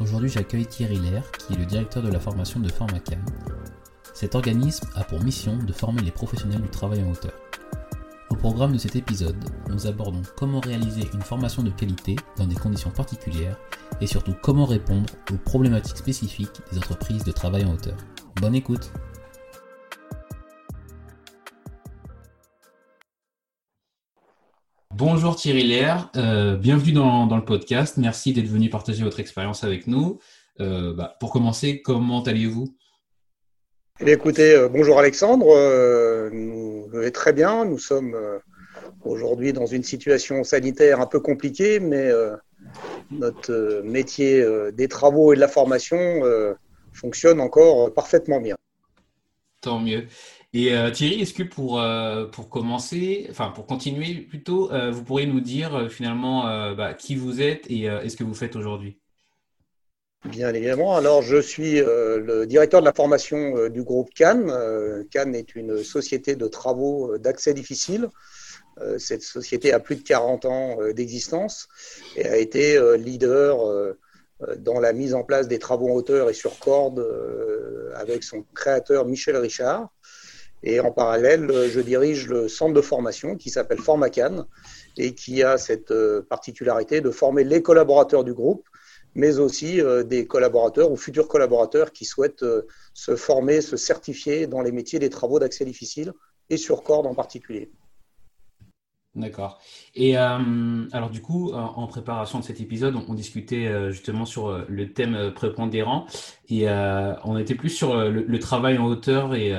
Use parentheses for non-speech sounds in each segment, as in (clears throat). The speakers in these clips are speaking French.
Aujourd'hui, j'accueille Thierry Lair, qui est le directeur de la formation de Formacam. Cet organisme a pour mission de former les professionnels du travail en hauteur. Au programme de cet épisode, nous abordons comment réaliser une formation de qualité dans des conditions particulières et surtout comment répondre aux problématiques spécifiques des entreprises de travail en hauteur. Bonne écoute Bonjour Thierry Lair, euh, bienvenue dans, le podcast. Merci d'être venu partager votre expérience avec nous. Euh, bah, pour commencer, comment allez-vous? Eh Écoutez, euh, bonjour Alexandre, nous allons très bien. Nous sommes aujourd'hui dans une situation sanitaire un peu compliquée, mais notre métier des travaux et de la formation fonctionne encore parfaitement bien. Tant mieux. Et euh, Thierry, est-ce que pour, euh, pour commencer, enfin pour continuer plutôt, euh, vous pourriez nous dire finalement bah, qui vous êtes et, ce que vous faites aujourd'hui? Bien évidemment. Alors, je suis le directeur de la formation du groupe Cannes. Cannes est une société de travaux d'accès difficile. Cette société a plus de 40 ans d'existence et a été leader dans la mise en place des travaux en hauteur et sur corde avec son créateur Michel Richard. Et en parallèle, je dirige le centre de formation qui s'appelle Formacan et qui a cette euh, particularité de former les collaborateurs du groupe, mais aussi euh, des collaborateurs ou futurs collaborateurs qui souhaitent euh, se former, se certifier dans les métiers des travaux d'accès difficile et sur corde en particulier. D'accord. Et euh, alors du coup, en préparation de cet épisode, on, discutait euh, justement sur euh, le thème prépondérant et on était plus sur le, travail en hauteur et,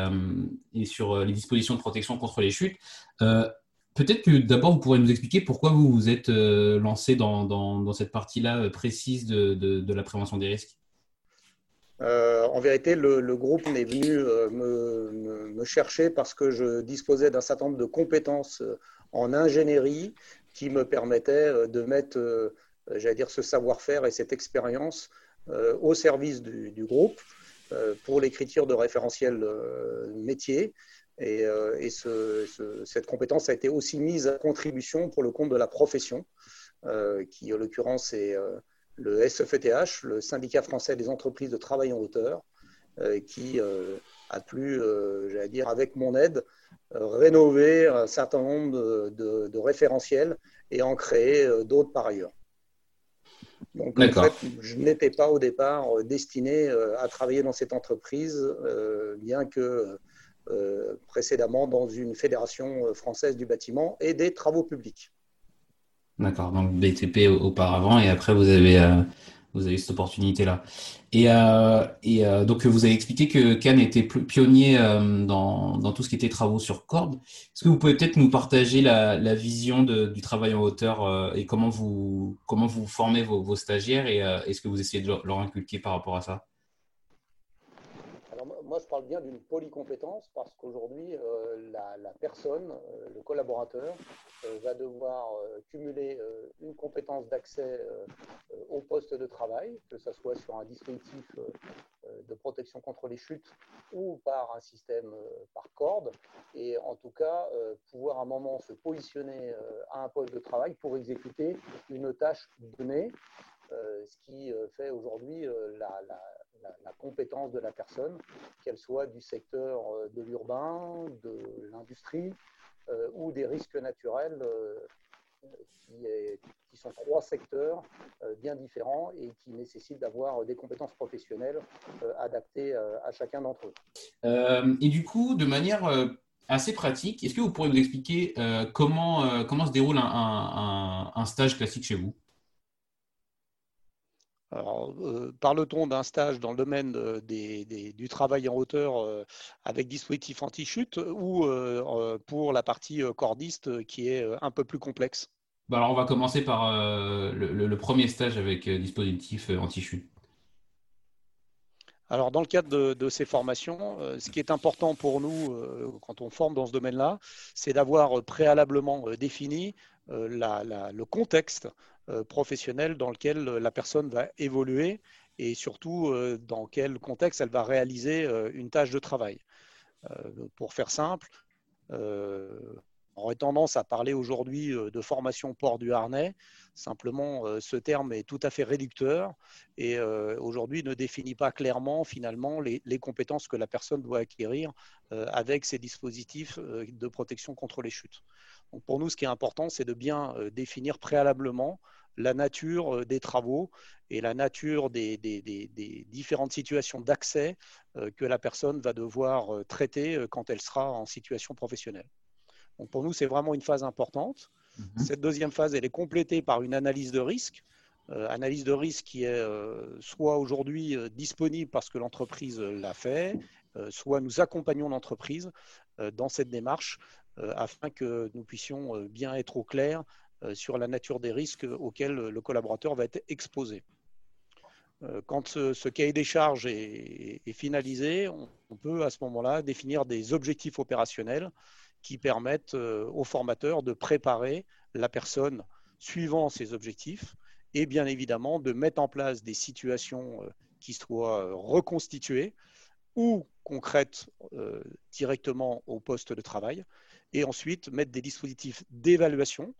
sur les dispositions de protection contre les chutes. Peut-être que d'abord, vous pourrez nous expliquer pourquoi vous vous êtes lancé dans, cette partie-là précise de, la prévention des risques? en vérité, le, groupe est venu me, chercher parce que je disposais d'un certain nombre de compétences en ingénierie qui me permettait euh, de mettre, euh, j'allais dire, ce savoir-faire et cette expérience euh, au service du, groupe pour l'écriture de référentiels métiers. Et, cette compétence a été aussi mise à contribution pour le compte de la profession, qui en l'occurrence est le SFETH, le syndicat français des entreprises de travail en hauteur, qui a pu, j'allais dire, avec mon aide, rénover un certain nombre de, référentiels et en créer euh, d'autres par ailleurs. Donc, en fait, je n'étais pas au départ euh, destiné euh, à travailler dans cette entreprise, bien que précédemment dans une fédération française du bâtiment et des travaux publics. D'accord, donc BTP auparavant et après vous avez vous avez cette opportunité-là. Et, euh, et euh, donc, vous avez expliqué que Cannes était pionnier euh, dans, dans, tout ce qui était travaux sur corde. Est-ce que vous pouvez peut-être nous partager la, la vision de, du travail en hauteur euh, et comment vous, comment vous formez vos, vos stagiaires et est-ce que vous essayez de leur inculquer par rapport à ça? Moi, je parle bien d'une polycompétence parce qu'aujourd'hui, euh, la, personne, euh, le collaborateur, euh, va devoir cumuler une compétence d'accès au poste de travail, que ce soit sur un dispositif de protection contre les chutes ou par un système par corde, et en tout cas, pouvoir à un moment se positionner à un poste de travail pour exécuter une tâche donnée ce qui fait aujourd'hui la, la, compétence de la personne, qu'elle soit du secteur de l'urbain, de l'industrie ou des risques naturels qui, sont trois secteurs bien différents et qui nécessitent d'avoir des compétences professionnelles adaptées à chacun d'entre eux. et du coup, de manière assez pratique. Est-ce que vous pourriez nous expliquer euh, euh, comment se déroule un, stage classique chez vous? Alors, euh, parle-t-on d'un stage dans le domaine du travail en hauteur avec dispositif anti-chute ou pour la partie cordiste qui est un peu plus complexe? Bah, Alors, on va commencer par le, premier stage avec dispositif anti-chute. Alors, dans le cadre de, ces formations, euh, ce qui est important pour nous euh, quand on forme dans ce domaine-là, c'est d'avoir préalablement euh, défini le contexte professionnel dans lequel la personne va évoluer et surtout dans quel contexte elle va réaliser une tâche de travail. Pour faire simple, on aurait tendance à parler aujourd'hui euh, de formation port du harnais. Simplement, euh, ce terme est tout à fait réducteur et euh, aujourd'hui ne définit pas clairement finalement les, compétences que la personne doit acquérir avec ces dispositifs de protection contre les chutes. Donc pour nous, ce qui est important, c'est de bien définir préalablement la nature des travaux et la nature des, des différentes situations d'accès que la personne va devoir traiter quand elle sera en situation professionnelle pour nous, c'est vraiment une phase importante. Mhm. Cette deuxième phase, elle est complétée par une analyse de risque. Euh, analyse de risque qui est euh, soit aujourd'hui euh, disponible parce que l'entreprise l'a fait, soit nous accompagnons l'entreprise dans cette démarche afin que nous puissions bien être au clair sur la nature des risques auxquels le collaborateur va être exposé. Quand ce, cahier des charges est, finalisé, on, peut à ce moment-là définir des objectifs opérationnels qui permettent euh, aux formateurs de préparer la personne suivant ses objectifs et bien évidemment de mettre en place des situations euh, qui soient euh, reconstituées ou concrètes directement au poste de travail et ensuite mettre des dispositifs d'évaluation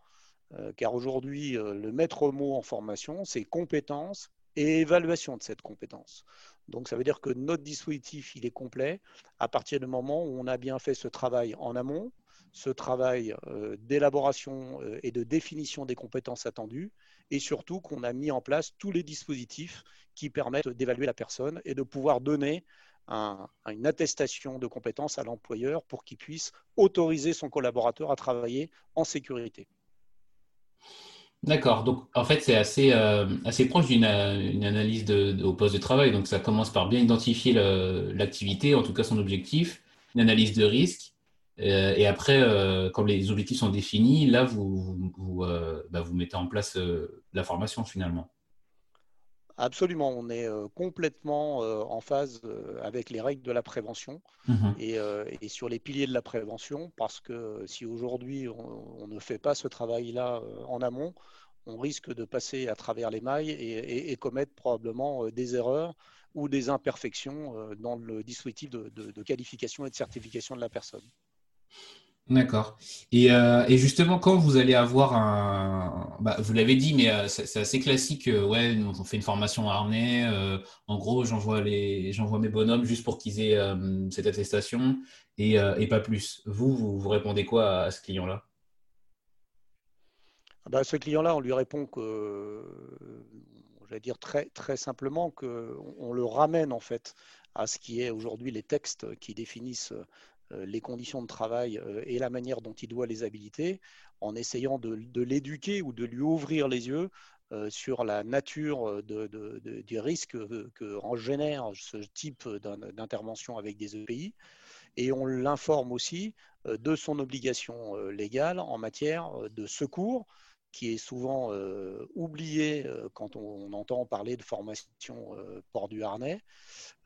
car aujourd'hui le maître mot en formation c'est compétence et évaluation de cette compétence. Donc ça veut dire que notre dispositif, il est complet à partir du moment où on a bien fait ce travail en amont, ce travail euh, d'élaboration euh, et de définition des compétences attendues, et surtout qu'on a mis en place tous les dispositifs qui permettent d'évaluer la personne et de pouvoir donner une attestation de compétences à l'employeur pour qu'il puisse autoriser son collaborateur à travailler en sécurité. D'accord. Donc, en fait, c'est assez, euh, proche d'une analyse de, au poste de travail. Donc, ça commence par bien identifier l'activité, en tout cas son objectif, une analyse de risque. Euh, et après, euh, quand les objectifs sont définis, là, vous, bah, vous mettez en place la formation finalement. Absolument, on est complètement en phase avec les règles de la prévention mmh et, et, sur les piliers de la prévention, parce que si aujourd'hui on, ne fait pas ce travail-là en amont, on risque de passer à travers les mailles et, commettre probablement des erreurs ou des imperfections dans le dispositif de qualification et de certification de la personne. D'accord. Euh, et, justement, quand vous allez avoir un, bah, vous l'avez dit, mais euh, c'est assez classique. Euh, ouais, on fait une formation harnais. en gros, j'envoie mes bonhommes juste pour qu'ils aient cette attestation et, pas plus. Vous, vous, répondez quoi à, ce client-là? Bah, Ce client-là, on lui répond que, j'allais dire très très simplement que on le ramène en fait à ce qui est aujourd'hui les textes qui définissent les conditions de travail euh, et la manière dont il doit les habiliter, en essayant de, l'éduquer ou de lui ouvrir les yeux euh, sur la nature de, risques que, génère ce type d'intervention avec des EPI. Et on l'informe aussi de son obligation légale en matière de secours, qui est souvent euh, oublié euh, quand on, entend parler de formation euh, port du harnais,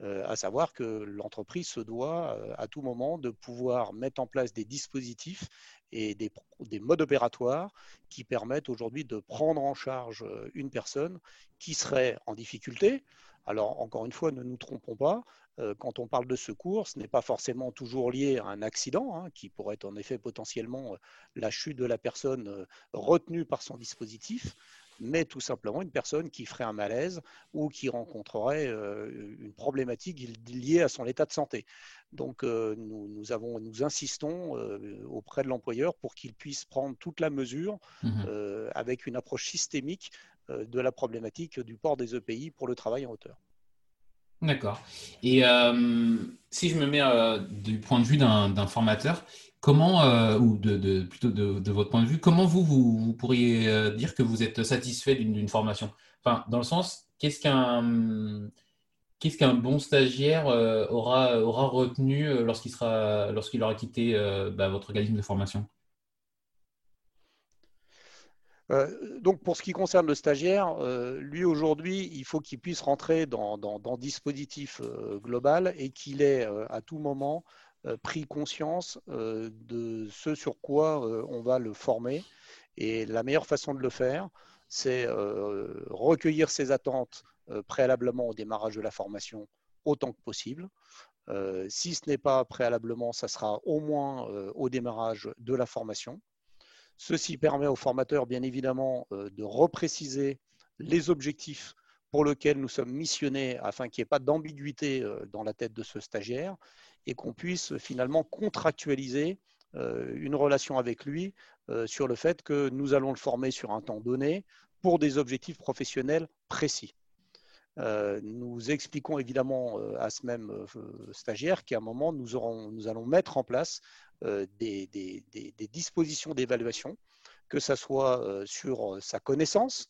à savoir que l'entreprise se doit à tout moment de pouvoir mettre en place des dispositifs et des, des modes opératoires qui permettent aujourd'hui de prendre en charge une personne qui serait en difficulté. Alors, encore une fois, ne nous trompons pas, quand on parle de secours, ce n'est pas forcément toujours lié à un accident, hein, qui pourrait être en effet potentiellement la chute de la personne retenue par son dispositif. mais tout simplement une personne qui ferait un malaise ou qui rencontrerait une problématique liée à son état de santé. Donc euh, nous, avons, nous insistons auprès de l'employeur pour qu'il puisse prendre toute la mesure mmh avec une approche systémique de la problématique du port des EPI pour le travail en hauteur. D'accord. Et si je me mets du point de vue d'un formateur, Comment, euh, ou de, plutôt de, votre point de vue, comment vous, vous, pourriez euh, dire que vous êtes satisfait d'une formation? Enfin, dans le sens, qu'est-ce qu'un qu'est-ce qu'un bon stagiaire euh, aura, aura retenu lorsqu'il sera lorsqu'il aura quitté bah, votre organisme de formation? Donc pour ce qui concerne le stagiaire, lui aujourd'hui, il faut qu'il puisse rentrer dans, dans, dispositif global et qu'il ait à tout moment euh, pris conscience euh, de ce sur quoi euh, on va le former. Et la meilleure façon de le faire, c'est recueillir ses attentes préalablement au démarrage de la formation autant que possible. si ce n'est pas préalablement, ça sera au moins au démarrage de la formation. Ceci permet aux formateurs, bien évidemment, de repréciser les objectifs pour lesquels nous sommes missionnés afin qu'il n'y ait pas d'ambiguïté dans la tête de ce stagiaire et qu'on puisse finalement contractualiser euh, une relation avec lui euh, sur le fait que nous allons le former sur un temps donné pour des objectifs professionnels précis. Euh, nous expliquons évidemment à ce même stagiaire qu'à un moment, nous, allons mettre en place des, des, dispositions d'évaluation, que ce soit sur sa connaissance,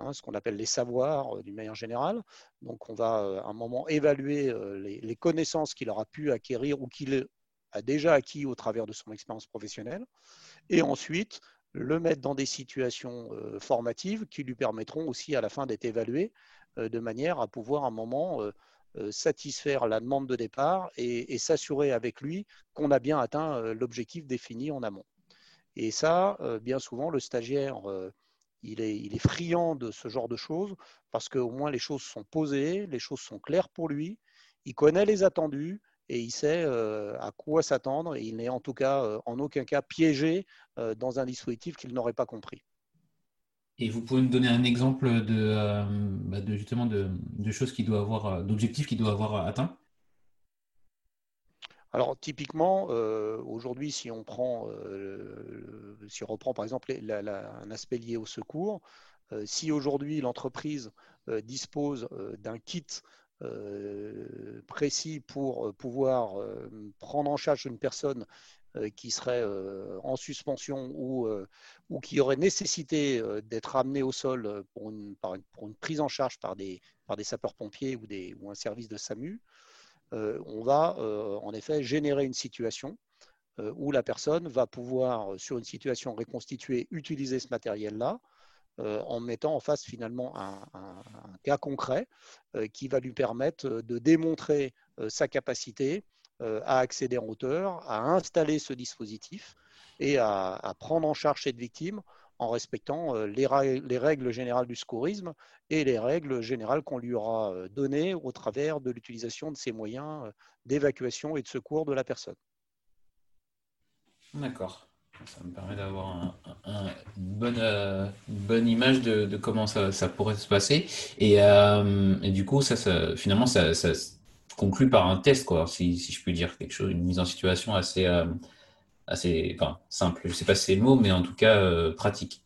Hein, ce qu'on appelle les savoirs euh, d'une manière générale. Donc, on va euh, à un moment évaluer euh, les, connaissances qu'il aura pu acquérir ou qu'il a déjà acquis au travers de son expérience professionnelle. Et ensuite, le mettre dans des situations formatives qui lui permettront aussi à la fin d'être évalué de manière à pouvoir à un moment satisfaire la demande de départ et, s'assurer avec lui qu'on a bien atteint l'objectif défini en amont. Et ça, bien souvent, le stagiaire il est, friand de ce genre de choses parce qu'au moins les choses sont posées, les choses sont claires pour lui, il connaît les attendus et il sait euh, à quoi s'attendre et il n'est en tout cas euh, en aucun cas piégé euh, dans un dispositif qu'il n'aurait pas compris. Et vous pouvez me donner un exemple de, bah, justement de, choses qui doit avoir, d'objectifs qu'il doit avoir atteint alors typiquement, euh, aujourd'hui, si on prend, euh, si on reprend par exemple un aspect lié au secours, euh, si aujourd'hui l'entreprise dispose d'un kit précis pour pouvoir prendre en charge une personne qui serait en suspension ou, ou qui aurait nécessité d'être amenée au sol pour une, pour une, prise en charge par des, par des sapeurs-pompiers ou, ou un service de SAMU, euh, on va euh, en effet générer une situation euh, où la personne va pouvoir, sur une situation reconstituée, utiliser ce matériel-là en mettant en face finalement un, cas concret qui va lui permettre de démontrer sa capacité à accéder en hauteur, à installer ce dispositif et à prendre en charge cette victime en respectant euh, les, règles générales du secourisme et les règles générales qu'on lui aura euh, données au travers de l'utilisation de ces moyens euh, d'évacuation et de secours de la personne. D'accord. Ça me permet d'avoir une, bonne, image de, comment ça, pourrait se passer. Et, du coup, ça, finalement, ça, conclut par un test, quoi, si, je puis dire quelque chose, une mise en situation assez, assez simple. Je ne sais pas si c'est le mot, mais en tout cas euh, pratique.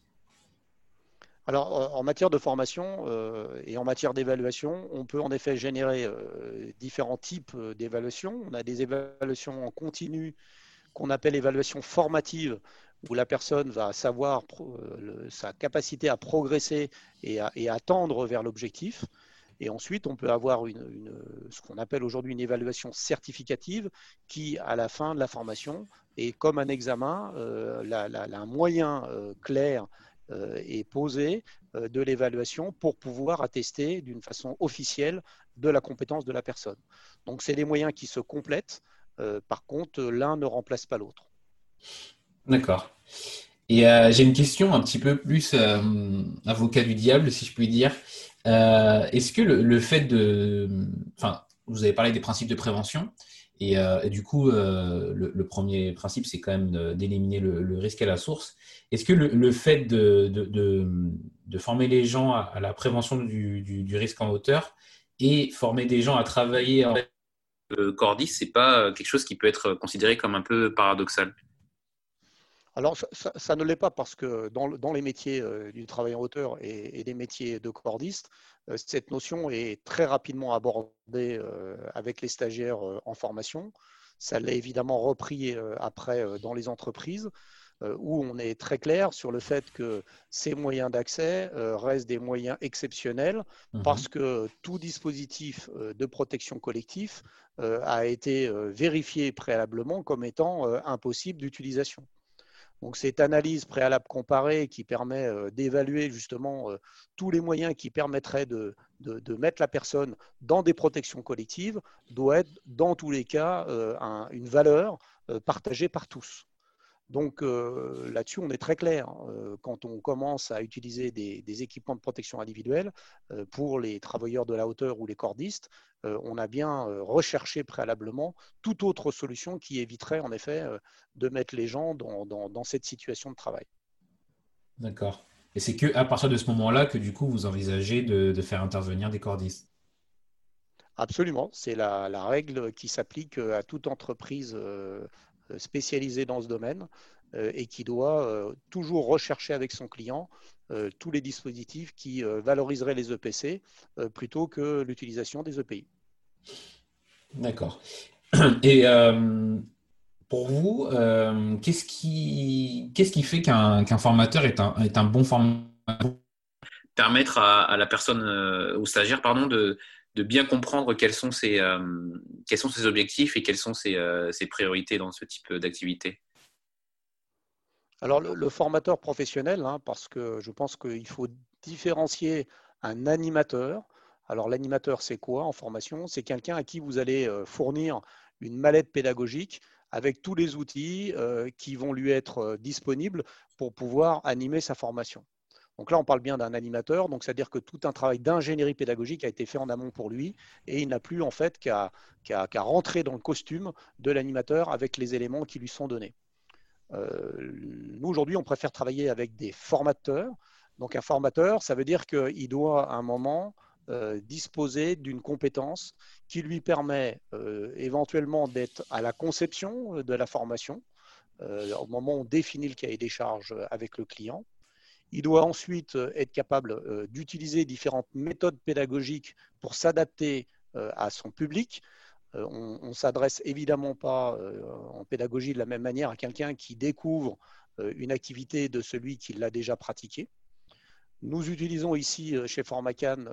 Alors, en matière de formation euh, et en matière d'évaluation, on peut en effet générer euh, différents types d'évaluations. On a des évaluations en continu qu'on appelle évaluation formative, où la personne va savoir sa capacité à progresser et à tendre vers l'objectif. Et ensuite, on peut avoir une, ce qu'on appelle aujourd'hui une évaluation certificative qui, à la fin de la formation, est comme un examen, euh, un moyen euh, clair euh, est posé de l'évaluation pour pouvoir attester d'une façon officielle de la compétence de la personne. Donc, c'est des moyens qui se complètent. par contre, l'un ne remplace pas l'autre. D'accord. Et j'ai une question un petit peu plus avocat du diable, si je puis dire. Euh, est-ce que le, fait de. Enfin, vous avez parlé des principes de prévention. Et, du coup, le, premier principe, c'est quand même d'éliminer le, risque à la source. Est-ce que le, fait de, de, former les gens à, la prévention du, du, risque en hauteur et former des gens à travailler en cordis, c'est pas quelque chose qui peut être considéré comme un peu paradoxal alors, ça, ne l'est pas parce que dans, les métiers euh, du travail en hauteur et, des métiers de cordiste, euh, cette notion est très rapidement abordée euh, avec les stagiaires en formation. Ça l'est évidemment repris après dans les entreprises où on est très clair sur le fait que ces moyens d'accès restent des moyens exceptionnels mmh parce que tout dispositif de protection collective a été vérifié préalablement comme étant impossible d'utilisation. Donc, cette analyse préalable comparée qui permet euh, d'évaluer justement euh, tous les moyens qui permettraient de, mettre la personne dans des protections collectives doit être dans tous les cas euh, une valeur partagée par tous. Donc euh, là-dessus, on est très clair. Euh, quand on commence à utiliser des, équipements de protection individuelle euh, pour les travailleurs de la hauteur ou les cordistes, on a bien recherché préalablement toute autre solution qui éviterait en effet de mettre les gens dans, cette situation de travail. D'accord. Et c'est qu'à partir de ce moment-là que du coup vous envisagez de, faire intervenir des cordistes? Absolument. C'est la, la, règle qui s'applique à toute entreprise spécialisé dans ce domaine euh, et qui doit euh, toujours rechercher avec son client tous les dispositifs qui valoriseraient les EPC plutôt que l'utilisation des EPI. D'accord. (clears throat) Et pour vous, qu'est-ce qui, qu'est-ce qui fait qu'un, formateur est un, est un bon formateur? Permettre à, à la personne, au stagiaire, pardon, de, de bien comprendre quels sont ses, euh, quels sont ses objectifs et quelles sont ses, euh, ses priorités dans ce type d'activité Alors, le, formateur professionnel, hein, parce que je pense qu'il faut différencier un animateur. Alors, l'animateur, c'est quoi en formation? C'est quelqu'un à qui vous allez euh, fournir une mallette pédagogique avec tous les outils qui vont lui être disponibles pour pouvoir animer sa formation. Donc là, on parle bien d'un animateur, donc c'est-à-dire que tout un travail d'ingénierie pédagogique a été fait en amont pour lui, et il n'a plus en fait qu'à rentrer dans le costume de l'animateur avec les éléments qui lui sont donnés. Euh, nous, aujourd'hui, on préfère travailler avec des formateurs. Donc un formateur, ça veut dire qu'il doit à un moment euh, disposer d'une compétence qui lui permet euh, éventuellement d'être à la conception de la formation, au moment où on définit le cahier des charges avec le client, il doit ensuite euh, être capable euh, d'utiliser différentes méthodes pédagogiques pour s'adapter euh, à son public. On ne s'adresse évidemment pas en pédagogie de la même manière à quelqu'un qui découvre une activité de celui qui l'a déjà pratiquée. Nous utilisons ici chez Formacan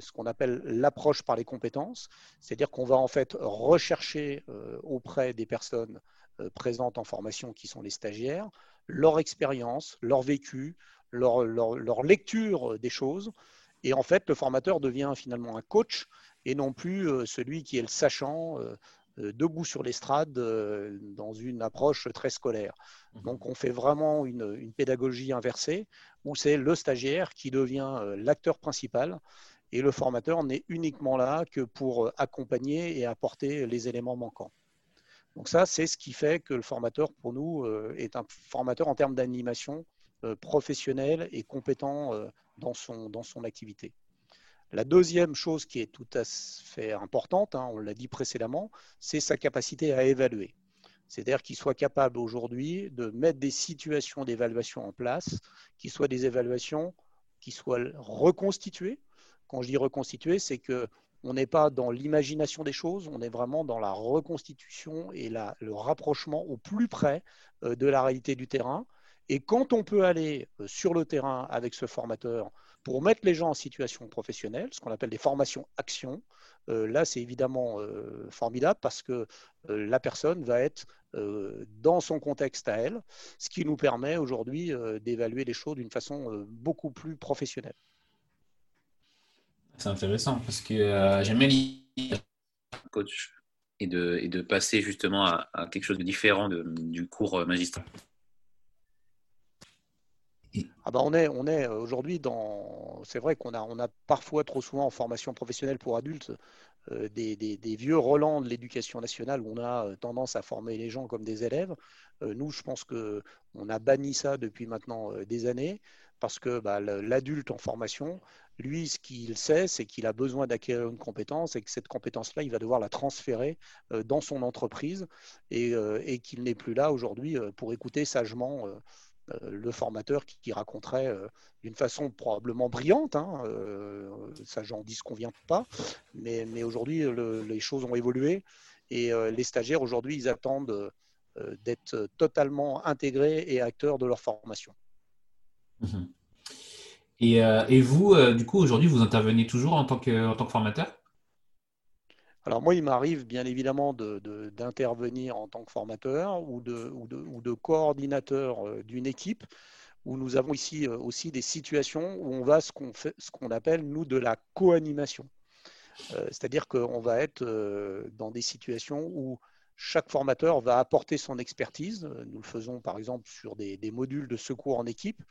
ce qu'on appelle l'approche par les compétences, c'est-à-dire qu'on va en fait rechercher auprès des personnes présentes en formation qui sont les stagiaires leur expérience, leur vécu, leur, lecture des choses. Et en fait, le formateur devient finalement un coach et non plus euh, celui qui est le sachant euh, euh, debout sur l'estrade dans une approche très scolaire. Mmh. Donc on fait vraiment une, pédagogie inversée où c'est le stagiaire qui devient l'acteur principal et le formateur n'est uniquement là que pour accompagner et apporter les éléments manquants. Donc ça, c'est ce qui fait que le formateur, pour nous, est un formateur en termes d'animation professionnel et compétent euh, dans son, dans son activité. La deuxième chose qui est tout à fait importante, hein, on l'a dit précédemment, c'est sa capacité à évaluer. C'est-à-dire qu'il soit capable aujourd'hui de mettre des situations d'évaluation en place, qui soient des évaluations qui soient reconstituées. Quand je dis reconstituées, c'est que on n'est pas dans l'imagination des choses, on est vraiment dans la reconstitution et le rapprochement au plus près euh, de la réalité du terrain et quand on peut aller euh, sur le terrain avec ce formateur pour mettre les gens en situation professionnelle, ce qu'on appelle des formations actions, euh, là c'est évidemment euh, formidable parce que la personne va être dans son contexte à elle, ce qui nous permet aujourd'hui d'évaluer les choses d'une façon beaucoup plus professionnelle. C'est intéressant parce que j'aime bien l'idée coach et de, et de passer justement à, quelque chose de différent du cours magistral. Ah bah on est, on est euh, aujourd'hui dans. C'est vrai qu'on a, on a parfois trop souvent en formation professionnelle pour adultes des, vieux relents de l'éducation nationale où on a tendance à former les gens comme des élèves. nous, je pense qu'on a banni ça depuis maintenant des années parce que bah, l'adulte en formation, lui, ce qu'il sait, c'est qu'il a besoin d'acquérir une compétence et que cette compétence-là, il va devoir la transférer euh, dans son entreprise et, euh, qu'il n'est plus là aujourd'hui euh, pour écouter sagement le formateur qui, raconterait d'une façon probablement brillante, ça j'en dis ce qu'on vient pas, mais, aujourd'hui les choses ont évolué et les stagiaires aujourd'hui ils attendent d'être totalement intégrés et acteurs de leur formation. Euh, et, vous, euh, du coup, aujourd'hui, vous intervenez toujours en tant que formateur? Alors moi, il m'arrive bien évidemment d'intervenir en tant que formateur ou de, coordinateur euh, d'une équipe, où nous avons ici aussi des situations où on va ce qu'on appelle, nous, de la co-animation. C'est-à-dire qu'on va être dans des situations où chaque formateur va apporter son expertise. Nous le faisons par exemple sur des modules de secours en équipe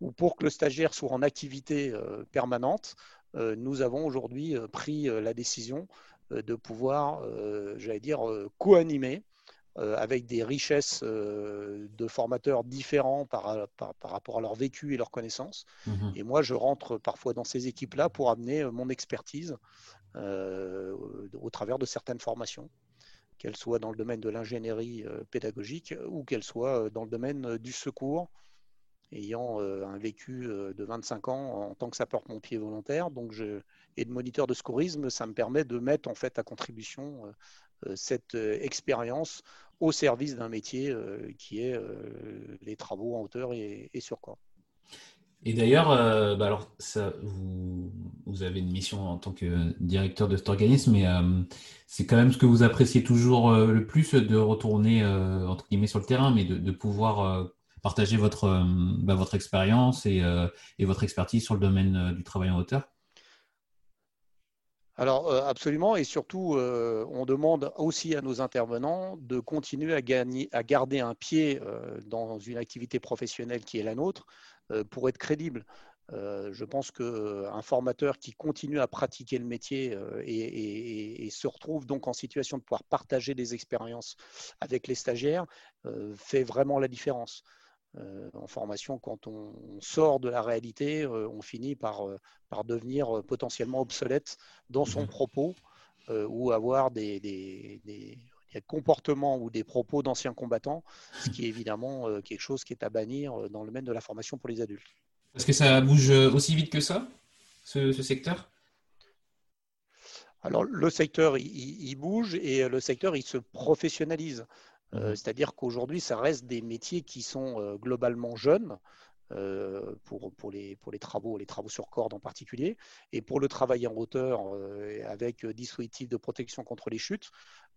ou pour que le stagiaire soit en activité euh, permanente, euh, nous avons aujourd'hui euh, pris la décision de pouvoir, j'allais dire, co-animer avec des richesses de formateurs différents par, rapport à leur vécu et leurs connaissances. Mhm. Et moi, je rentre parfois dans ces équipes-là pour amener mon expertise au travers de certaines formations, qu'elles soient dans le domaine de l'ingénierie pédagogique ou qu'elles soient dans le domaine du secours ayant euh, un vécu euh, de 25 ans en tant que sapeur-pompier volontaire donc je, et de moniteur de secourisme, ça me permet de mettre en fait à contribution euh, cette expérience au service d'un métier qui est les travaux en hauteur et, sur corps. Et d'ailleurs, bah alors ça, vous, vous, avez une mission en tant que directeur de cet organisme, mais c'est quand même ce que vous appréciez toujours le plus de retourner entre guillemets sur le terrain, mais de pouvoir partager votre, euh, bah, expérience euh, et, votre expertise sur le domaine euh, du travail en hauteur alors absolument, et surtout, on demande aussi à nos intervenants de continuer à, gagner, à garder un pied dans une activité professionnelle qui est la nôtre pour être crédible. je pense qu'un formateur qui continue à pratiquer le métier et, se retrouve donc en situation de pouvoir partager des expériences avec les stagiaires fait vraiment la différence. Euh, en formation, quand on, sort de la réalité, euh, on finit par, euh, par devenir potentiellement obsolète dans son mhm. propos ou avoir des, des, comportements ou des propos d'anciens combattants, ce qui est évidemment quelque chose qui est à bannir dans le domaine de la formation pour les adultes. Est-ce que ça bouge aussi vite que ça, ce, secteur? Alors, le secteur, il, bouge et le secteur, il se professionnalise. Euh, mhm. C'est-à-dire qu'aujourd'hui, ça reste des métiers qui sont euh, globalement jeunes. Euh, pour, les, travaux, les travaux sur corde en particulier, et pour le travail en hauteur avec dispositifs de protection contre les chutes,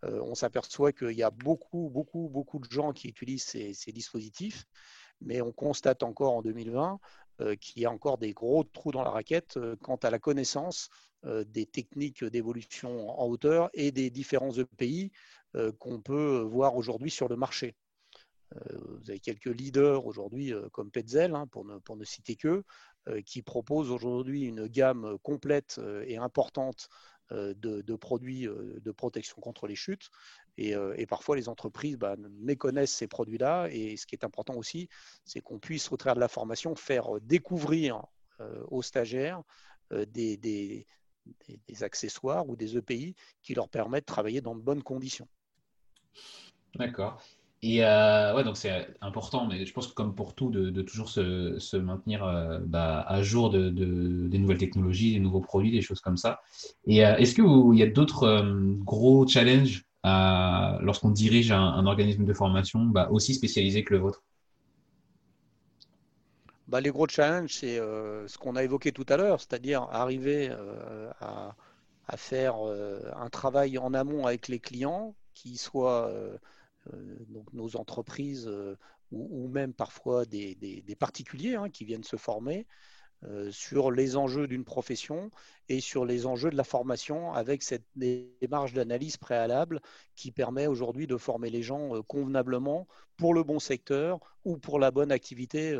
on s'aperçoit qu'il y a beaucoup, beaucoup, beaucoup de gens qui utilisent ces, ces dispositifs, mais on constate encore en 2020 qu'il y a encore des gros trous dans la raquette quant à la connaissance des techniques d'évolution en hauteur et des différents EPI euh, qu'on peut voir aujourd'hui sur le marché. Euh, vous avez quelques leaders aujourd'hui euh, comme Petzel, hein, pour, ne, citer que, qui proposent aujourd'hui une gamme complète et importante de, produits de protection contre les chutes. Et, parfois, les entreprises bah, méconnaissent ces produits-là. Et ce qui est important aussi, c'est qu'on puisse, au travers de la formation, faire découvrir aux stagiaires des, accessoires ou des EPI qui leur permettent de travailler dans de bonnes conditions. D'accord. Et euh, ouais, donc c'est important, mais je pense que comme pour tout, de, toujours se, maintenir euh, bah, à jour de, des nouvelles technologies, des nouveaux produits, des choses comme ça. Et euh, est-ce qu'il y a d'autres gros challenges lorsqu'on dirige un, organisme de formation bah, aussi spécialisé que le vôtre? Bah, Les gros challenges, c'est ce qu'on a évoqué tout à l'heure, c'est-à-dire arriver à, à, faire un travail en amont avec les clients qui soient euh, euh, nos entreprises euh, ou, même parfois des, particuliers hein, qui viennent se former, sur les enjeux d'une profession et sur les enjeux de la formation avec cette démarche d'analyse préalable qui permet aujourd'hui de former les gens convenablement pour le bon secteur ou pour la bonne activité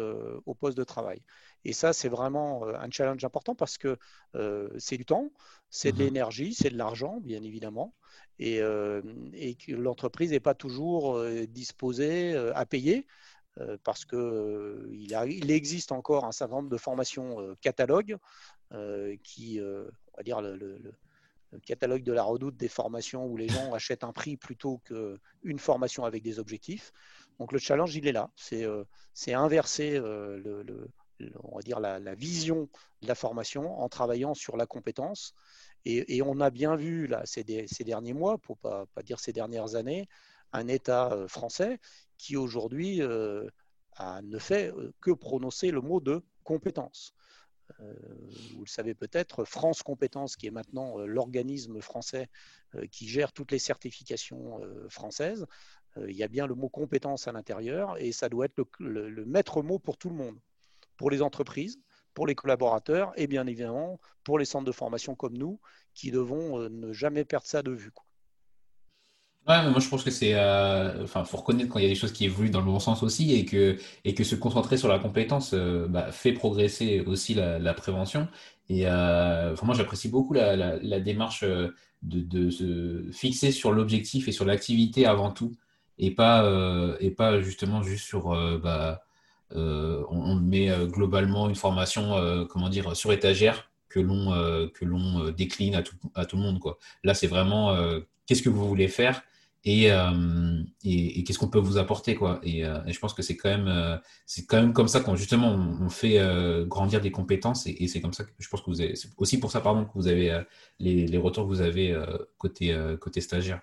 au poste de travail. Et ça, c'est vraiment un challenge important parce que c'est du temps, c'est de mmh l'énergie, c'est de l'argent, bien évidemment, et, et que l'entreprise n'est pas toujours disposée à payer. Euh, parce qu'il euh, il existe encore un certain nombre de formations euh, catalogues qui, on va dire, le, catalogue de la redoute des formations où les gens (laughs) achètent un prix plutôt qu'une formation avec des objectifs. Donc le challenge, il est là. C'est inverser le, on va dire la, vision de la formation en travaillant sur la compétence. Et, on a bien vu ces, derniers mois, pour pas, pas dire ces dernières années, un État français qui aujourd'hui euh, ne fait euh, que prononcer le mot de compétence. Euh, vous le savez peut-être, France Compétences, qui est maintenant l'organisme français qui gère toutes les certifications françaises, il y a bien le mot compétence à l'intérieur et ça doit être le, maître mot pour tout le monde, pour les entreprises, pour les collaborateurs et bien évidemment pour les centres de formation comme nous qui devons ne jamais perdre ça de vue. Ouais, mais moi je pense que c'est, euh, enfin, faut reconnaître quand il y a des choses qui évoluent dans le bon sens aussi et que et que se concentrer sur la compétence euh, bah, fait progresser aussi la, prévention. Et euh, moi j'apprécie beaucoup la, démarche euh, de, se fixer sur l'objectif et sur l'activité avant tout et pas euh, et pas justement juste sur bah, on, on, met globalement une formation comment dire sur étagère que l'on décline à tout, le monde. Là c'est vraiment qu'est-ce que vous voulez faire euh, et, qu'est-ce qu'on peut vous apporter et, euh, je pense que c'est quand même euh, comme ça qu'on justement on, fait grandir des compétences et, c'est comme ça que je pense que vous avez aussi pour ça pardon que vous avez les, les, retours que vous avez côté stagiaire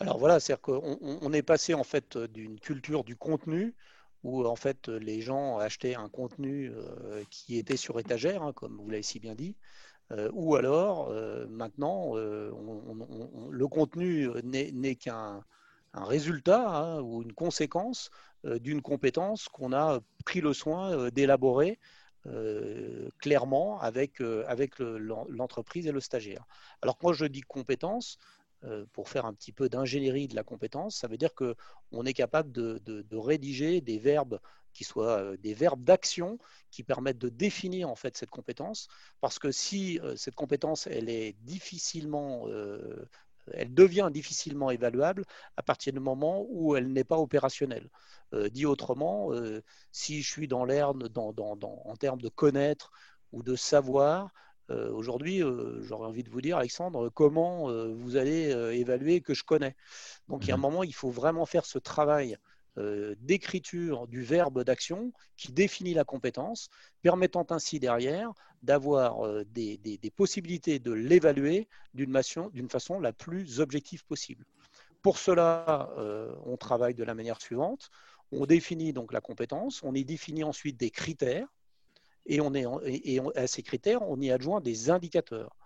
alors voilà c'est-à-dire qu'on on est passé en fait d'une culture du contenu où en fait les gens achetaient un contenu qui était sur étagère hein, comme vous l'avez si bien dit euh, ou alors, euh, maintenant, euh, le contenu n'est qu'un résultat hein, ou une conséquence d'une compétence qu'on a pris le soin d'élaborer clairement avec, avec l'entreprise et le stagiaire. Alors moi je dis compétence, pour faire un petit peu d'ingénierie de la compétence, ça veut dire qu'on est capable de, rédiger des verbes qui soient euh, des verbes d'action qui permettent de définir en fait cette compétence. Parce que si euh, cette compétence elle est difficilement euh, elle devient difficilement évaluable à partir du moment où elle n'est pas opérationnelle. dit autrement, si je suis dans dans, en termes de connaître ou de savoir, aujourd'hui, j'aurais envie de vous dire, Alexandre, comment vous allez évaluer que je connais? Donc, il y a un mmh moment, il faut vraiment faire ce travail euh, d'écriture du verbe d'action qui définit la compétence, permettant ainsi derrière d'avoir euh, des, possibilités de l'évaluer d'une façon la plus objective possible. Pour cela, euh, on travaille de la manière suivante. On définit donc la compétence, on y définit ensuite des critères, et, on est, et à ces critères, on y adjoint des indicateurs.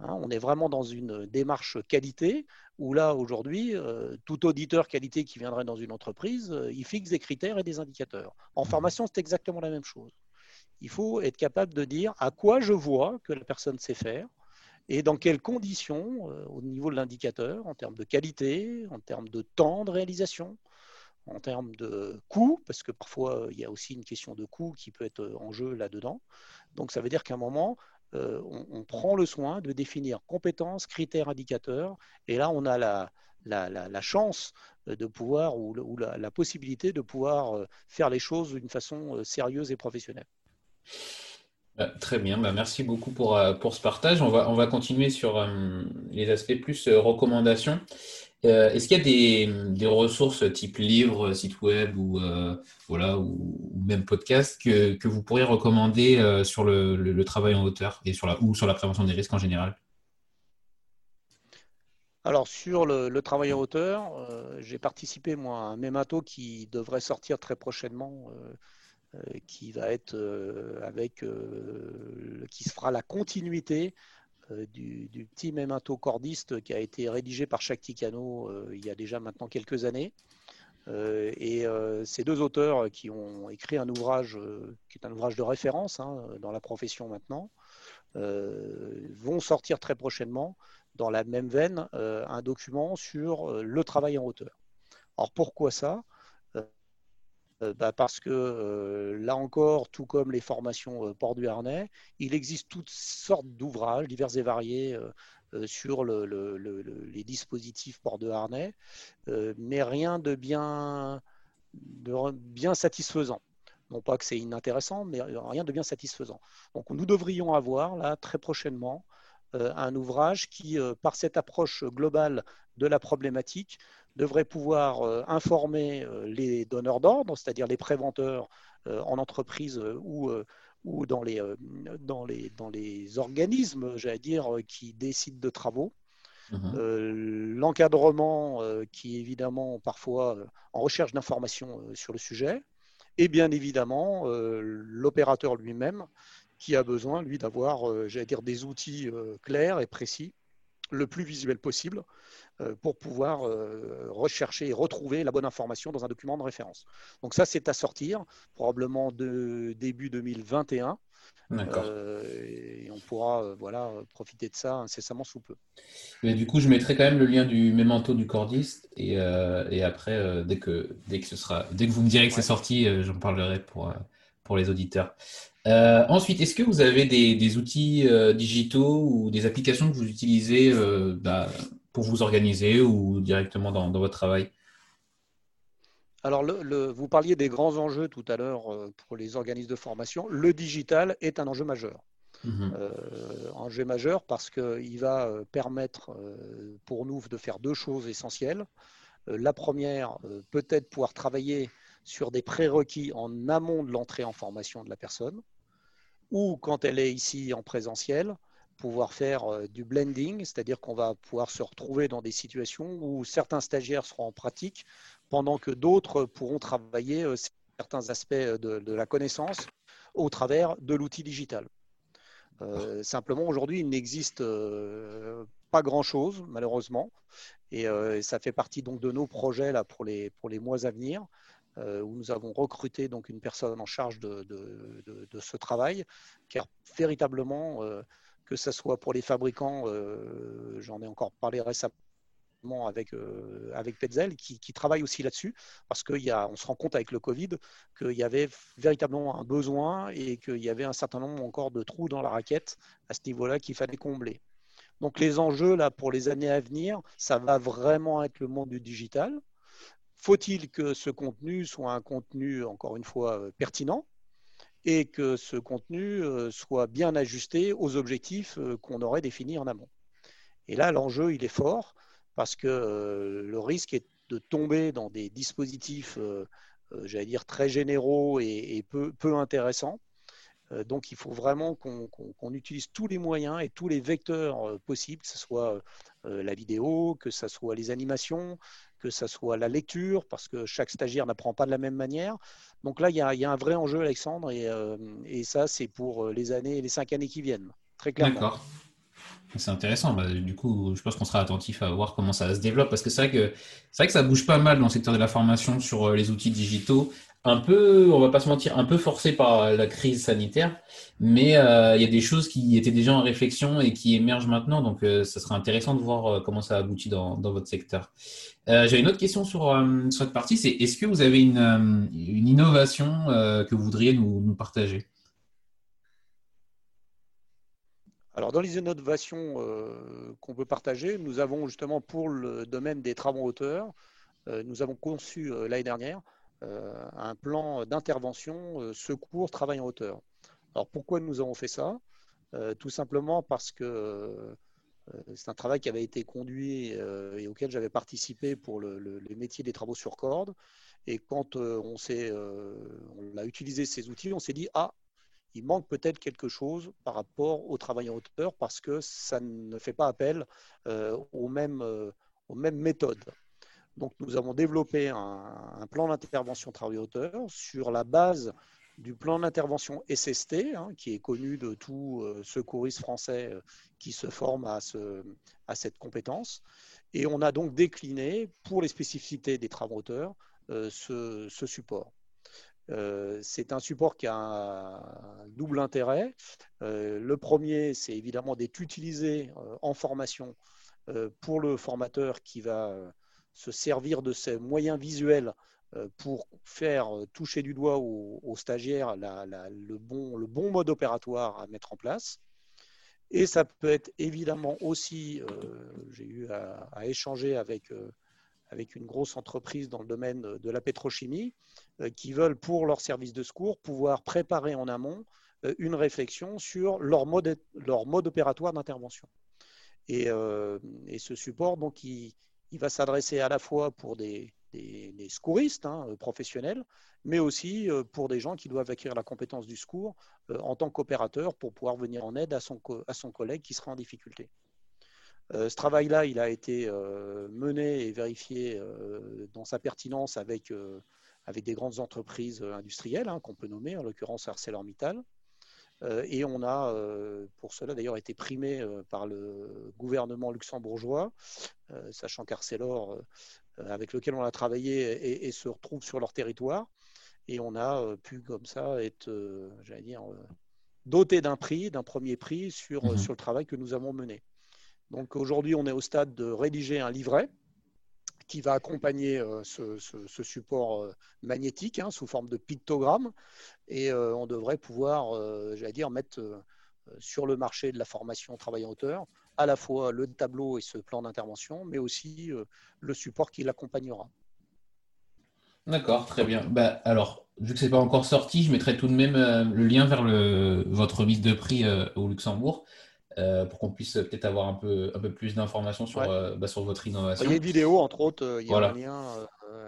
Hein, on est vraiment dans une démarche qualité où là, aujourd'hui, euh, tout auditeur qualité qui viendrait dans une entreprise, euh, il fixe des critères et des indicateurs. En mmh. formation, c'est exactement la même chose. Il faut être capable de dire à quoi je vois que la personne sait faire et dans quelles conditions, euh, au niveau de l'indicateur, en termes de qualité, en termes de temps de réalisation, en termes de coût, parce que parfois il y a aussi une question de coût qui peut être en jeu là-dedans. Donc ça veut dire qu'à un moment, euh, on, prend le soin de définir compétences, critères, indicateurs, et là on a la, chance de pouvoir ou, la, possibilité de pouvoir euh, faire les choses d'une façon euh, sérieuse et professionnelle. Bah, très bien, bah, merci beaucoup pour, pour ce partage. On va, on va continuer sur les aspects plus recommandations. Euh, est-ce qu'il y a des, ressources type livre, site web ou, euh, voilà, ou, même podcast que, vous pourriez recommander euh, sur le, travail en hauteur et sur la, ou sur la prévention des risques en général? Alors sur le, travail en hauteur, j'ai participé moi à un mémato qui devrait sortir très prochainement, qui va être avec, qui se fera la continuité du, du, petit mémento cordiste qui a été rédigé par Shakti Kano euh, il y a déjà maintenant quelques années. et ces deux auteurs qui ont écrit un ouvrage qui est un ouvrage de référence hein, dans la profession maintenant, vont sortir très prochainement dans la même veine un document sur le travail en hauteur. Alors pourquoi ça? Bah, parce que là encore, tout comme les formations port du harnais, il existe toutes sortes d'ouvrages divers et variés sur les dispositifs port de harnais, mais rien de bien satisfaisant. Non pas que c'est inintéressant, mais rien de bien satisfaisant. Donc nous devrions avoir là très prochainement un ouvrage qui, par cette approche globale de la problématique, devrait pouvoir euh, informer euh, les donneurs d'ordre, c'est-à-dire les préventeurs euh, en entreprise ou, ou dans, les, dans, les, dans les organismes, j'allais dire, qui décident de travaux. Mhm. L'encadrement qui est évidemment parfois en recherche d'informations sur le sujet, et bien évidemment l'opérateur lui-même qui a besoin, lui, d'avoir, j'allais dire, des outils clairs et précis, le plus visuel possible, euh, pour pouvoir euh, rechercher et retrouver la bonne information dans un document de référence. Donc ça, c'est à sortir, probablement de début 2021. Euh, et on pourra voilà, profiter de ça incessamment sous peu. Mais du coup, je mettrai quand même le lien du mémento du cordiste et, et après, dès, que, dès, que ce sera, dès que vous me direz que c'est sorti, j'en parlerai pour, pour les auditeurs. ensuite, est-ce que vous avez des, des outils digitaux ou des applications que vous utilisez bah, pour vous organiser ou directement dans, votre travail? Alors, le, vous parliez des grands enjeux tout à l'heure euh, pour les organismes de formation. Le digital est un enjeu majeur. Euh, enjeu majeur parce qu'il va euh, permettre pour nous de faire deux choses essentielles. la première, peut-être pouvoir travailler sur des prérequis en amont de l'entrée en formation de la personne, ou quand elle est ici en présentiel, pouvoir faire euh, du blending, c'est-à-dire qu'on va pouvoir se retrouver dans des situations où certains stagiaires seront en pratique, pendant que d'autres pourront travailler euh, certains aspects de, la connaissance au travers de l'outil digital. Euh, simplement, aujourd'hui, il n'existe pas grand-chose, malheureusement, et ça fait partie donc de nos projets là, pour, pour les mois à venir, où nous avons recruté donc une personne en charge de, ce travail, car véritablement que ce soit pour les fabricants, euh, j'en ai encore parlé récemment avec, euh, avec Petzel, qui, qui travaille aussi là-dessus, parce qu'on se rend compte avec le Covid qu'il y avait véritablement un besoin et qu'il y avait un certain nombre encore de trous dans la raquette à ce niveau-là qu'il fallait combler. Donc les enjeux là pour les années à venir, ça va vraiment être le monde du digital. Faut-il que ce contenu soit un contenu, encore une fois, euh, pertinent et que ce contenu euh, soit bien ajusté aux objectifs euh, qu'on aurait définis en amont? Et là, l'enjeu, il est fort parce que le risque est de tomber dans des dispositifs, j'allais dire, très généraux et, peu, peu, intéressants. Donc, il faut vraiment qu'on utilise tous les moyens et tous les vecteurs possibles, que ce soit la vidéo, que ce soit les animations, que ce soit la lecture, parce que chaque stagiaire n'apprend pas de la même manière. Donc là, il y a, un vrai enjeu, Alexandre, et, euh, ça, c'est pour euh, les années, les cinq années qui viennent, très clairement. D'accord. C'est intéressant. Bah, du coup, je pense qu'on sera attentif à voir comment ça se développe parce que c'est vrai que c'est vrai que ça bouge pas mal dans le secteur de la formation sur euh, les outils digitaux un peu, on va pas se mentir, un peu forcé par la crise sanitaire, mais euh, il y a des choses qui étaient déjà en réflexion et qui émergent maintenant, donc euh, ça serait intéressant de voir euh, comment ça aboutit dans, votre secteur. J'ai une autre question sur, cette partie, c'est est-ce que vous avez une, innovation que vous voudriez nous, nous partager? Alors, dans les innovations qu'on peut partager, nous avons justement pour le domaine des travaux en nous avons conçu l'année dernière un plan d'intervention euh, secours travail en hauteur. Alors pourquoi nous avons fait ça? Euh, Tout simplement parce que c'est un travail qui avait été conduit et auquel j'avais participé pour le, métier des travaux sur corde. Et quand on, on a utilisé ces outils, on s'est dit ah, il manque peut-être quelque chose par rapport au travail en hauteur parce que ça ne fait pas appel aux mêmes méthodes. Donc, nous avons développé un, plan d'intervention travail hauteur sur la base du plan d'intervention SST, hein, qui est connu de tout euh, secouriste français euh, qui se forme à, cette compétence. Et on a donc décliné, pour les spécificités des travaux hauteurs, ce, support. c'est un support qui a un, double intérêt. le premier, c'est évidemment d'être utilisé en formation pour le formateur qui va se servir de ces moyens visuels euh, pour faire euh, toucher du doigt aux, stagiaires le, bon, le, bon, mode opératoire à mettre en place. Et ça peut être évidemment aussi, euh, j'ai eu à, échanger avec, avec une grosse entreprise dans le domaine de la pétrochimie, qui veulent pour leur service de secours pouvoir préparer en amont une réflexion sur leur mode, leur mode opératoire d'intervention. Et, et, ce support, donc, il, il va s'adresser à la fois pour des, secouristes hein, euh, professionnels, mais aussi euh, pour des gens qui doivent acquérir la compétence du secours euh, en tant qu'opérateur pour pouvoir venir en aide à son, collègue qui sera en difficulté. ce travail-là, il a été mené et vérifié dans sa pertinence avec, avec des grandes entreprises industrielles hein, qu'on peut nommer, en l'occurrence ArcelorMittal. Et on a, pour cela d'ailleurs, été primé par le gouvernement luxembourgeois, sachant qu'Arcelor euh, avec lequel on a travaillé et, se retrouvent sur leur territoire. Et on a euh, pu comme ça être, euh, j'allais dire, doté d'un prix, d'un premier prix sur, mhm. sur le travail que nous avons mené. Donc aujourd'hui, on est au stade de rédiger un livret qui va accompagner ce, support magnétique hein, sous forme de pictogramme. Et on devrait pouvoir, j'allais dire, mettre sur le marché de la formation travail en hauteur à la fois le tableau et ce plan d'intervention, mais aussi euh, le support qui l'accompagnera. D'accord, très bien. Bah, alors, vu que ce n'est pas encore sorti, je mettrai tout de même euh, le lien vers votre remise de prix euh, au Luxembourg pour qu'on puisse peut-être avoir un peu, un peu plus d'informations sur, bah, sur votre innovation. Il y a une vidéo, entre autres, il y a un lien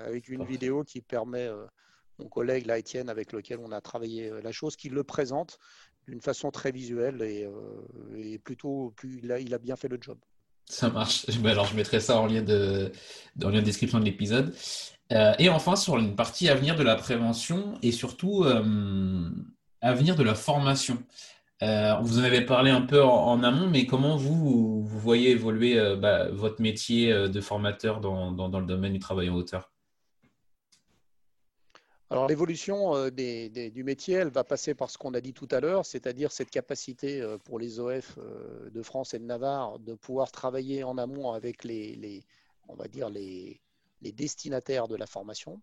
avec une vidéo qui permet, mon collègue, là, Étienne, avec lequel on a travaillé la chose, qui le présente d'une façon très visuelle et, euh, plutôt, plus, il, a, il a bien fait le job. Ça marche. (laughs) Alors, je mettrai ça en lien de, lien de description de l'épisode. Euh, et enfin, sur une partie avenir de la prévention et surtout euh, avenir de la formation. Vous en avez parlé un peu en, amont, mais comment vous, voyez évoluer bah, votre métier de formateur dans, le domaine du travail en hauteur? Alors l'évolution euh, du métier, elle va passer par ce qu'on a dit tout à l'heure, c'est-à-dire cette capacité euh, pour les OF euh, de France et de Navarre de pouvoir travailler en amont avec les, on va dire les, destinataires de la formation.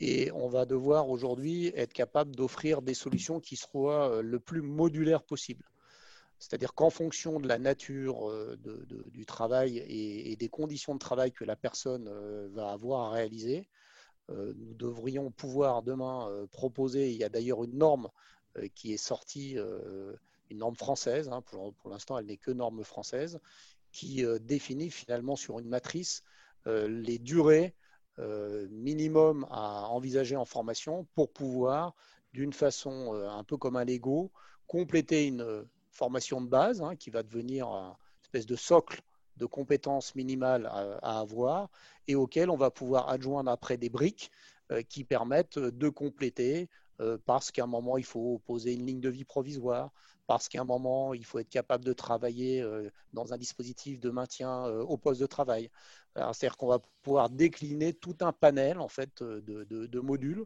Et on va devoir aujourd'hui être capable d'offrir des solutions qui soient le plus modulaires possible. C'est-à-dire qu'en fonction de la nature du travail et, des conditions de travail que la personne va avoir à réaliser, euh, nous devrions pouvoir demain euh, proposer, il y a d'ailleurs une norme euh, qui est sortie, une norme française, hein, pour, l'instant elle n'est que norme française, qui définit finalement sur une matrice les durées minimum à envisager en formation pour pouvoir, d'une façon un peu comme un Lego, compléter une formation de base hein, qui va devenir une espèce de socle de compétences minimales à, avoir et auxquelles on va pouvoir adjoindre après des briques euh, qui permettent de compléter euh, parce qu'à un moment, il faut poser une ligne de vie provisoire, parce qu'à un moment, il faut être capable de travailler euh, dans un dispositif de maintien au poste de travail. C'est-à-dire qu'on va pouvoir décliner tout un panel en fait, de, de modules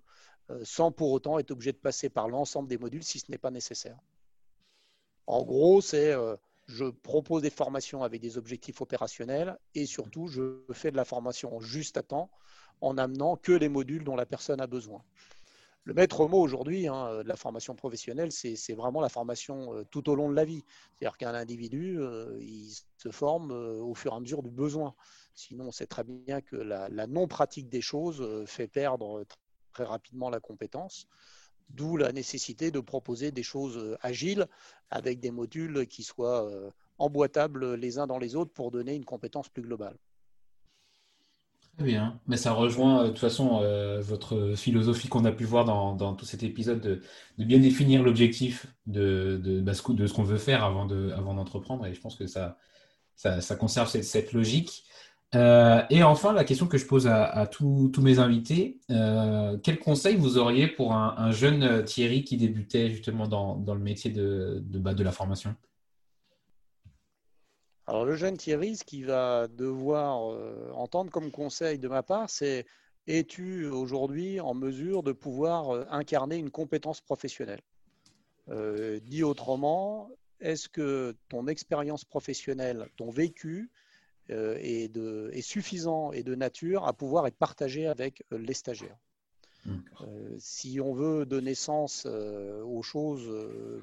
sans pour autant être obligé de passer par l'ensemble des modules si ce n'est pas nécessaire. En gros, c'est je propose des formations avec des objectifs opérationnels et surtout, je fais de la formation juste à temps en amenant que les modules dont la personne a besoin. Le maître mot aujourd'hui hein, de la formation professionnelle, c'est vraiment la formation euh, tout au long de la vie. C'est-à-dire qu'un individu, euh, il se forme euh, au fur et à mesure du besoin. Sinon, on sait très bien que la non-pratique des choses fait perdre très rapidement la compétence. D'où la nécessité de proposer des choses agiles avec des modules qui soient emboîtables les uns dans les autres pour donner une compétence plus globale. Très bien, mais ça rejoint euh, de toute façon votre philosophie qu'on a pu voir dans, tout cet épisode de, bien définir l'objectif de, bah, ce qu'on veut faire avant d'entreprendre. et je pense que ça, conserve cette logique. Euh, et enfin, la question que je pose à, tous mes invités, euh, quel conseil vous auriez pour un, jeune euh, Thierry qui débutait justement dans, le métier de, de, bah, de la formation? Alors le jeune Thierry, ce qu'il va devoir entendre comme conseil de ma part, c'est es-tu aujourd'hui en mesure de pouvoir incarner une compétence professionnelle? Dit autrement, est-ce que ton expérience professionnelle, ton vécu est, de, est, suffisant et de nature à pouvoir être partagé avec les stagiaires? Si on veut donner sens aux choses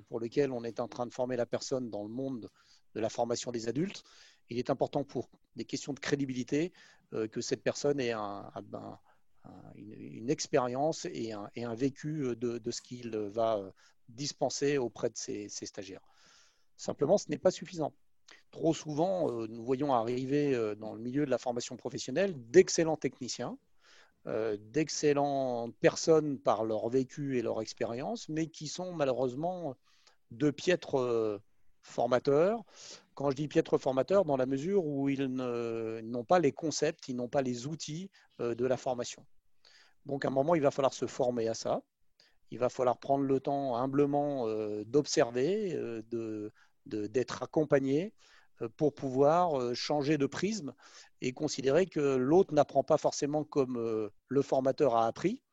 pour lesquelles on est en train de former la personne dans le monde de la formation des adultes, il est important pour des questions de crédibilité que cette personne ait un, une, expérience et un, vécu de, ce qu'il va dispenser auprès de ses, stagiaires. Simplement, ce n'est pas suffisant. Trop souvent, nous voyons arriver dans le milieu de la formation professionnelle d'excellents techniciens, d'excellentes personnes par leur vécu et leur expérience, mais qui sont malheureusement de piètres formateurs. Quand je dis piètres formateurs, dans la mesure où ils n'ont pas les concepts, ils n'ont pas les outils de la formation. Donc, à un moment, il va falloir se former à ça. Il va falloir prendre le temps humblement euh, d'observer, euh, d'être accompagné euh, pour pouvoir changer de prisme et considérer que l'autre n'apprend pas forcément comme le formateur a appris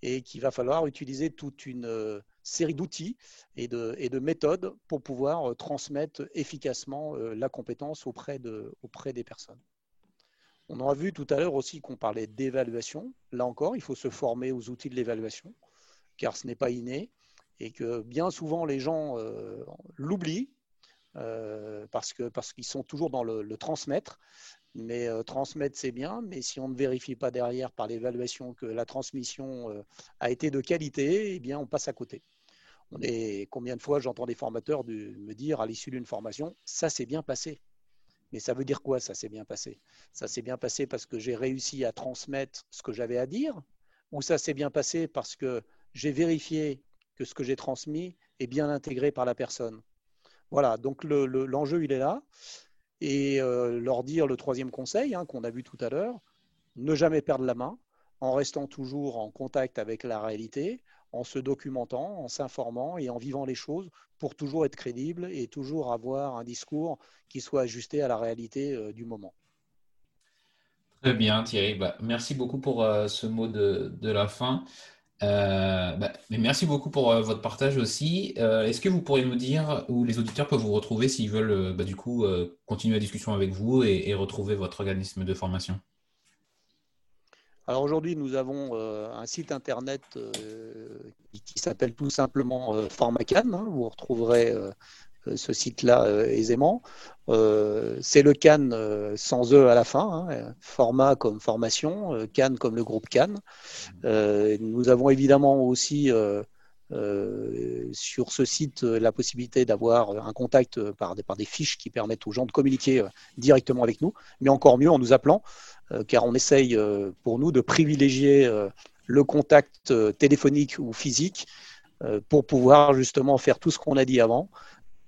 et qu'il va falloir utiliser toute une série d'outils et de, méthodes pour pouvoir transmettre efficacement la compétence auprès, de, auprès des personnes. On a vu tout à l'heure aussi qu'on parlait d'évaluation. Là encore, il faut se former aux outils de l'évaluation, car ce n'est pas inné, et que bien souvent les gens euh, l'oublient euh, parce qu'ils sont toujours dans le, transmettre. Mais euh, transmettre, c'est bien, mais si on ne vérifie pas derrière par l'évaluation que la transmission a été de qualité, eh bien, on passe à côté. Combien de fois j'entends des formateurs me dire à l'issue d'une formation, ça s'est bien passé. Mais ça veut dire quoi, ça s'est bien passé? Ça s'est bien passé parce que j'ai réussi à transmettre ce que j'avais à dire Ou ça s'est bien passé parce que j'ai vérifié que ce que j'ai transmis est bien intégré par la personne? Voilà, donc l'enjeu, il est là. Et euh, leur dire le troisième conseil hein, qu'on a vu tout à l'heure, ne jamais perdre la main en restant toujours en contact avec la réalité, en se documentant, en s'informant et en vivant les choses pour toujours être crédible et toujours avoir un discours qui soit ajusté à la réalité euh, du moment. Très bien Thierry, bah, merci beaucoup pour euh, ce mot de, la fin. Euh, bah, merci beaucoup pour votre partage aussi. Est-ce que vous pourriez nous dire où les auditeurs peuvent vous retrouver s'ils veulent bah, du coup continuer la discussion avec vous et retrouver votre organisme de formation? Alors aujourd'hui, nous avons euh, un site internet euh, qui, s'appelle tout simplement euh, Formacan. Hein, vous retrouverez ce site-là aisément. c'est le Can sans E à la fin, hein, format comme formation, Can comme le groupe Can. nous avons évidemment aussi sur ce site la possibilité d'avoir un contact par des, par des fiches qui permettent aux gens de communiquer directement avec nous, mais encore mieux en nous appelant. Euh, car on essaye euh, pour nous de privilégier euh, le contact téléphonique ou physique pour pouvoir justement faire tout ce qu'on a dit avant,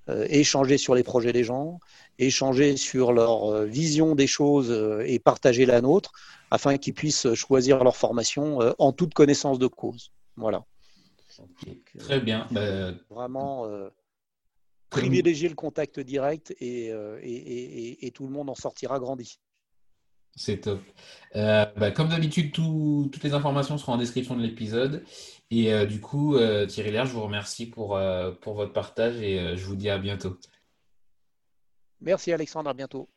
échanger sur les projets des gens, échanger sur leur vision des choses et partager la nôtre afin qu'ils puissent choisir leur formation en toute connaissance de cause. Voilà. Très bien. Bah, vraiment privilégier le contact direct et, et, tout le monde en sortira grandi. C'est top. Euh, bah, comme d'habitude, toutes les informations seront en description de l'épisode. Et euh, du coup, euh, Thierry Lair, je vous remercie pour, pour votre partage et je vous dis à bientôt. Merci Alexandre, à bientôt.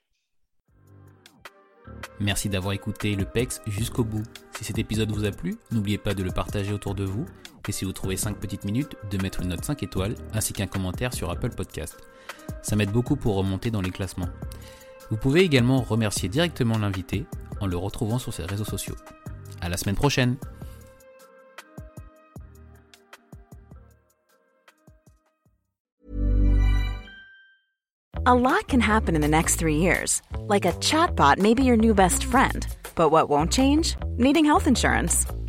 Merci d'avoir écouté le PEX jusqu'au bout. Si cet épisode vous a plu, n'oubliez pas de le partager autour de vous. Et si vous trouvez 5 petites minutes, de mettre une note 5 étoiles ainsi qu'un commentaire sur Apple Podcast. Ça m'aide beaucoup pour remonter dans les classements. Vous pouvez également remercier directement l'invité en le retrouvant sur ses réseaux sociaux. À la semaine prochaine! A lot can happen in the next three years. Like a chatbot may be your new best friend. But what won't change? Needing health insurance.